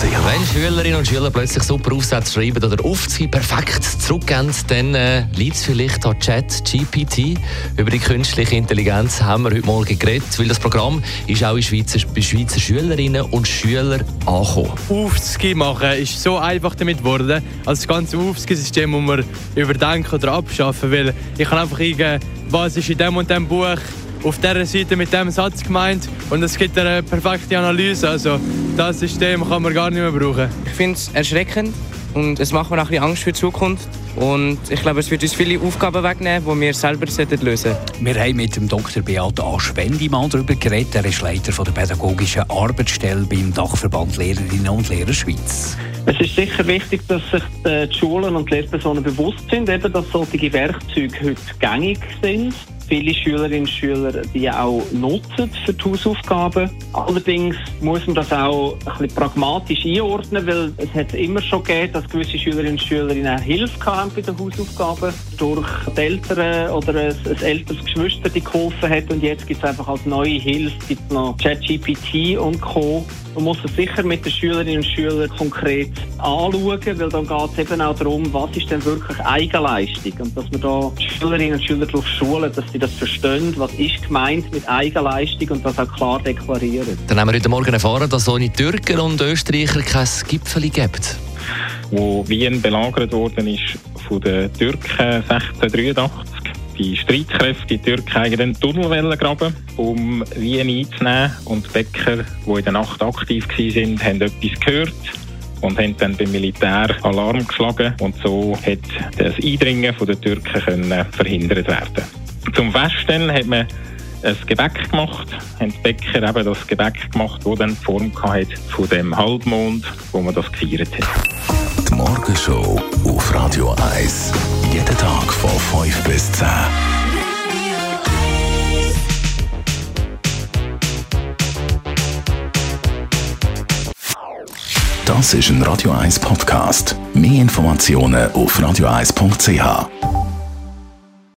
alexanderkeller.ch Wenn Schülerinnen und Schüler plötzlich super Aufsätze schreiben oder oft sie perfekt zurückgeben, dann äh, liegt es vielleicht an Chat GPT. Über die künstliche Intelligenz haben wir heute Morgen geredet, weil das Programm ist auch in Schweizer, bei Schweizer Schülerinnen und Schülern angekommen. Aufski machen ist so einfach damit geworden. Also das ganze Aufski-System muss man überdenken oder abschaffen, weil ich kann einfach eingeben, was ist in dem und dem Buch auf dieser Seite mit dem Satz gemeint und es gibt eine perfekte Analyse. Also das System kann man gar nicht mehr brauchen. Ich finde es erschreckend und es macht mir auch ein bisschen Angst für die Zukunft. Und ich glaube, es wird uns viele Aufgaben wegnehmen, die wir selber lösen sollten. Wir haben mit dem Dr. Beat Aschwendimann darüber geredet. Er ist Leiter der pädagogischen Arbeitsstelle beim Dachverband Lehrerinnen und Lehrer Schweiz. Es ist sicher wichtig, dass sich die Schulen und die Lehrpersonen bewusst sind, eben, dass solche Werkzeuge heute gängig sind. Viele Schülerinnen und Schüler die auch nutzen für die Hausaufgaben. Allerdings muss man das auch ein bisschen pragmatisch einordnen, weil es hat immer schon gegeben, dass gewisse Schülerinnen und Schüler ihnen Hilfe haben bei den Hausaufgaben durch die Eltern oder ein, ein älteres Geschwister, die geholfen hat und jetzt gibt es einfach als neue Hilfe gibt noch ChatGPT und Co. Man muss es sicher mit den Schülerinnen und Schülern konkret anschauen, weil dann geht es eben auch darum, was ist denn wirklich Eigenleistung und dass man da die Schülerinnen und Schüler darauf schulen, dass sie das verstehen, was ist gemeint mit Eigenleistung und das auch klar deklarieren. Dann haben wir heute Morgen erfahren, dass es ohne Türken und Österreicher kein Gipfel gibt. Wo Wien belagert worden ist von den Türken 1683 die Streitkräfte, die Türken einen Tunnel graben, um Wien einzunehmen. Und die Bäcker, die in der Nacht aktiv waren, haben etwas gehört und haben dann beim Militär Alarm geschlagen. Und so hat das Eindringen der Türken können verhindert werden. Zum Festen hat man ein Gebäck gemacht, haben die Bäcker eben das Gebäck gemacht, das dann die Form hatte von dem Halbmond, wo man das gefeiert hat. Die Morgenshow auf Radio 1. Jeden Tag von 5 bis 10. Das ist ein Radio 1 Podcast. Mehr Informationen auf radio1.ch.